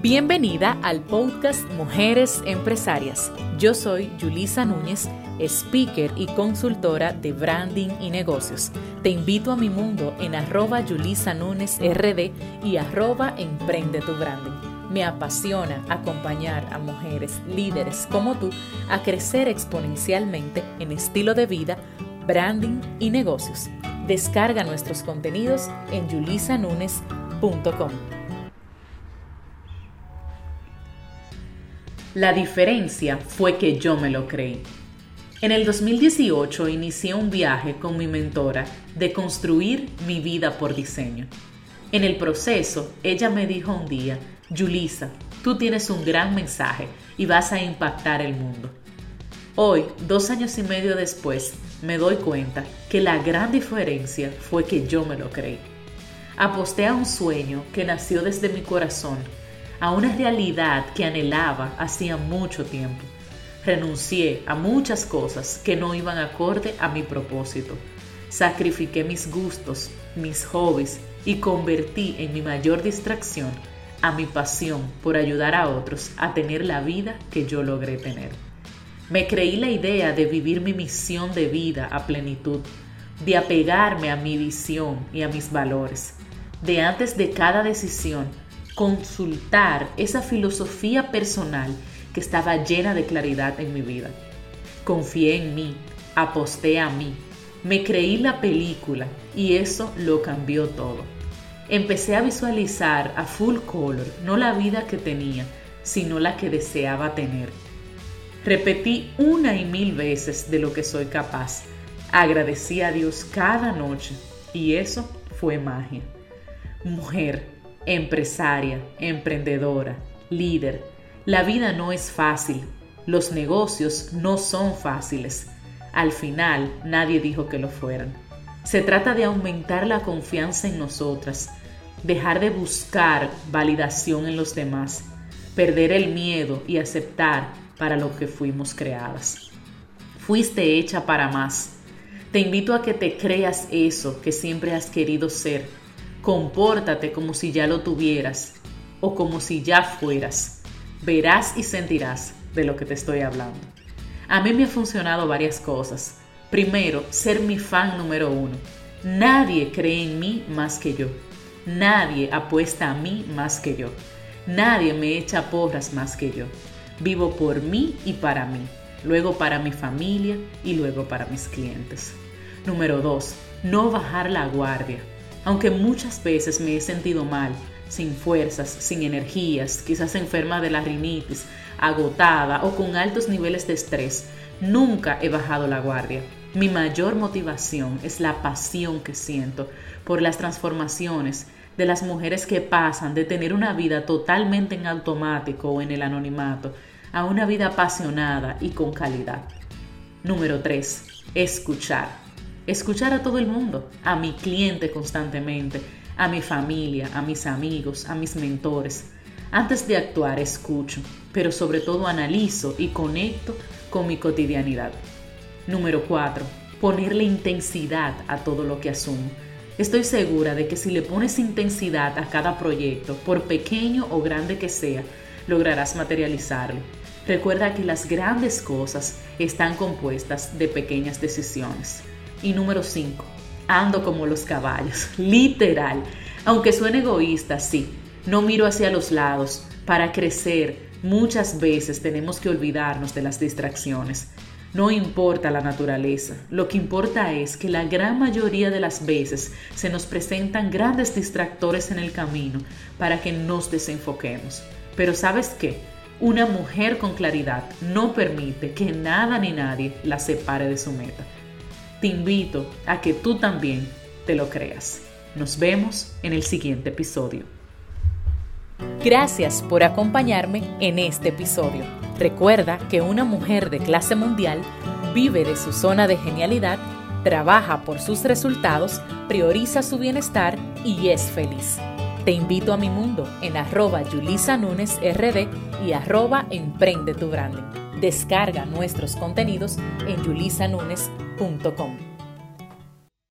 Bienvenida al podcast Mujeres Empresarias. Yo soy Julisa Núñez, speaker y consultora de branding y negocios. Te invito a mi mundo en arroba Yulisa Núñez RD y arroba Emprende tu Branding. Me apasiona acompañar a mujeres líderes como tú a crecer exponencialmente en estilo de vida, branding y negocios. Descarga nuestros contenidos en yulisanunes.com. La diferencia fue que yo me lo creí. En el 2018 inicié un viaje con mi mentora de construir mi vida por diseño. En el proceso, ella me dijo un día, Julisa, tú tienes un gran mensaje y vas a impactar el mundo. Hoy, dos años y medio después, me doy cuenta que la gran diferencia fue que yo me lo creí. Aposté a un sueño que nació desde mi corazón a una realidad que anhelaba hacía mucho tiempo. Renuncié a muchas cosas que no iban acorde a mi propósito. Sacrifiqué mis gustos, mis hobbies y convertí en mi mayor distracción a mi pasión por ayudar a otros a tener la vida que yo logré tener. Me creí la idea de vivir mi misión de vida a plenitud, de apegarme a mi visión y a mis valores, de antes de cada decisión consultar esa filosofía personal que estaba llena de claridad en mi vida. Confié en mí, aposté a mí, me creí la película y eso lo cambió todo. Empecé a visualizar a full color no la vida que tenía, sino la que deseaba tener. Repetí una y mil veces de lo que soy capaz. Agradecí a Dios cada noche y eso fue magia. Mujer, empresaria, emprendedora, líder. La vida no es fácil, los negocios no son fáciles. Al final nadie dijo que lo fueran. Se trata de aumentar la confianza en nosotras, dejar de buscar validación en los demás, perder el miedo y aceptar para lo que fuimos creadas. Fuiste hecha para más. Te invito a que te creas eso que siempre has querido ser Compórtate como si ya lo tuvieras o como si ya fueras. Verás y sentirás de lo que te estoy hablando. A mí me ha funcionado varias cosas. Primero, ser mi fan número uno. Nadie cree en mí más que yo. Nadie apuesta a mí más que yo. Nadie me echa porras más que yo. Vivo por mí y para mí. Luego para mi familia y luego para mis clientes. Número dos, no bajar la guardia. Aunque muchas veces me he sentido mal, sin fuerzas, sin energías, quizás enferma de la rinitis, agotada o con altos niveles de estrés, nunca he bajado la guardia. Mi mayor motivación es la pasión que siento por las transformaciones de las mujeres que pasan de tener una vida totalmente en automático o en el anonimato a una vida apasionada y con calidad. Número 3. Escuchar escuchar a todo el mundo, a mi cliente constantemente, a mi familia, a mis amigos, a mis mentores. Antes de actuar, escucho, pero sobre todo analizo y conecto con mi cotidianidad. Número 4. Ponerle intensidad a todo lo que asumo. Estoy segura de que si le pones intensidad a cada proyecto, por pequeño o grande que sea, lograrás materializarlo. Recuerda que las grandes cosas están compuestas de pequeñas decisiones. Y número 5, ando como los caballos, literal. Aunque suene egoísta, sí, no miro hacia los lados. Para crecer, muchas veces tenemos que olvidarnos de las distracciones. No importa la naturaleza, lo que importa es que la gran mayoría de las veces se nos presentan grandes distractores en el camino para que nos desenfoquemos. Pero ¿sabes qué? Una mujer con claridad no permite que nada ni nadie la separe de su meta te invito a que tú también te lo creas. Nos vemos en el siguiente episodio. Gracias por acompañarme en este episodio. Recuerda que una mujer de clase mundial vive de su zona de genialidad, trabaja por sus resultados, prioriza su bienestar y es feliz. Te invito a mi mundo en arroba Yulisa RD y arroba Emprende tu Branding. Descarga nuestros contenidos en yulisanunes.com punto com.